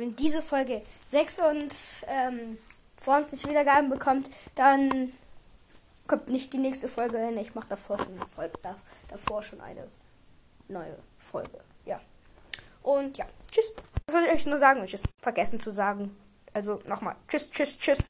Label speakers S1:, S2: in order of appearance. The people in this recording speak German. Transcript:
S1: wenn diese Folge 26 ähm, Wiedergaben bekommt, dann kommt nicht die nächste Folge hin. Ich mache davor schon eine Folge, davor schon eine neue Folge. Ja. Und ja, tschüss. Das wollte ich euch nur sagen? Ich es vergessen zu sagen. Also nochmal. Tschüss, tschüss, tschüss.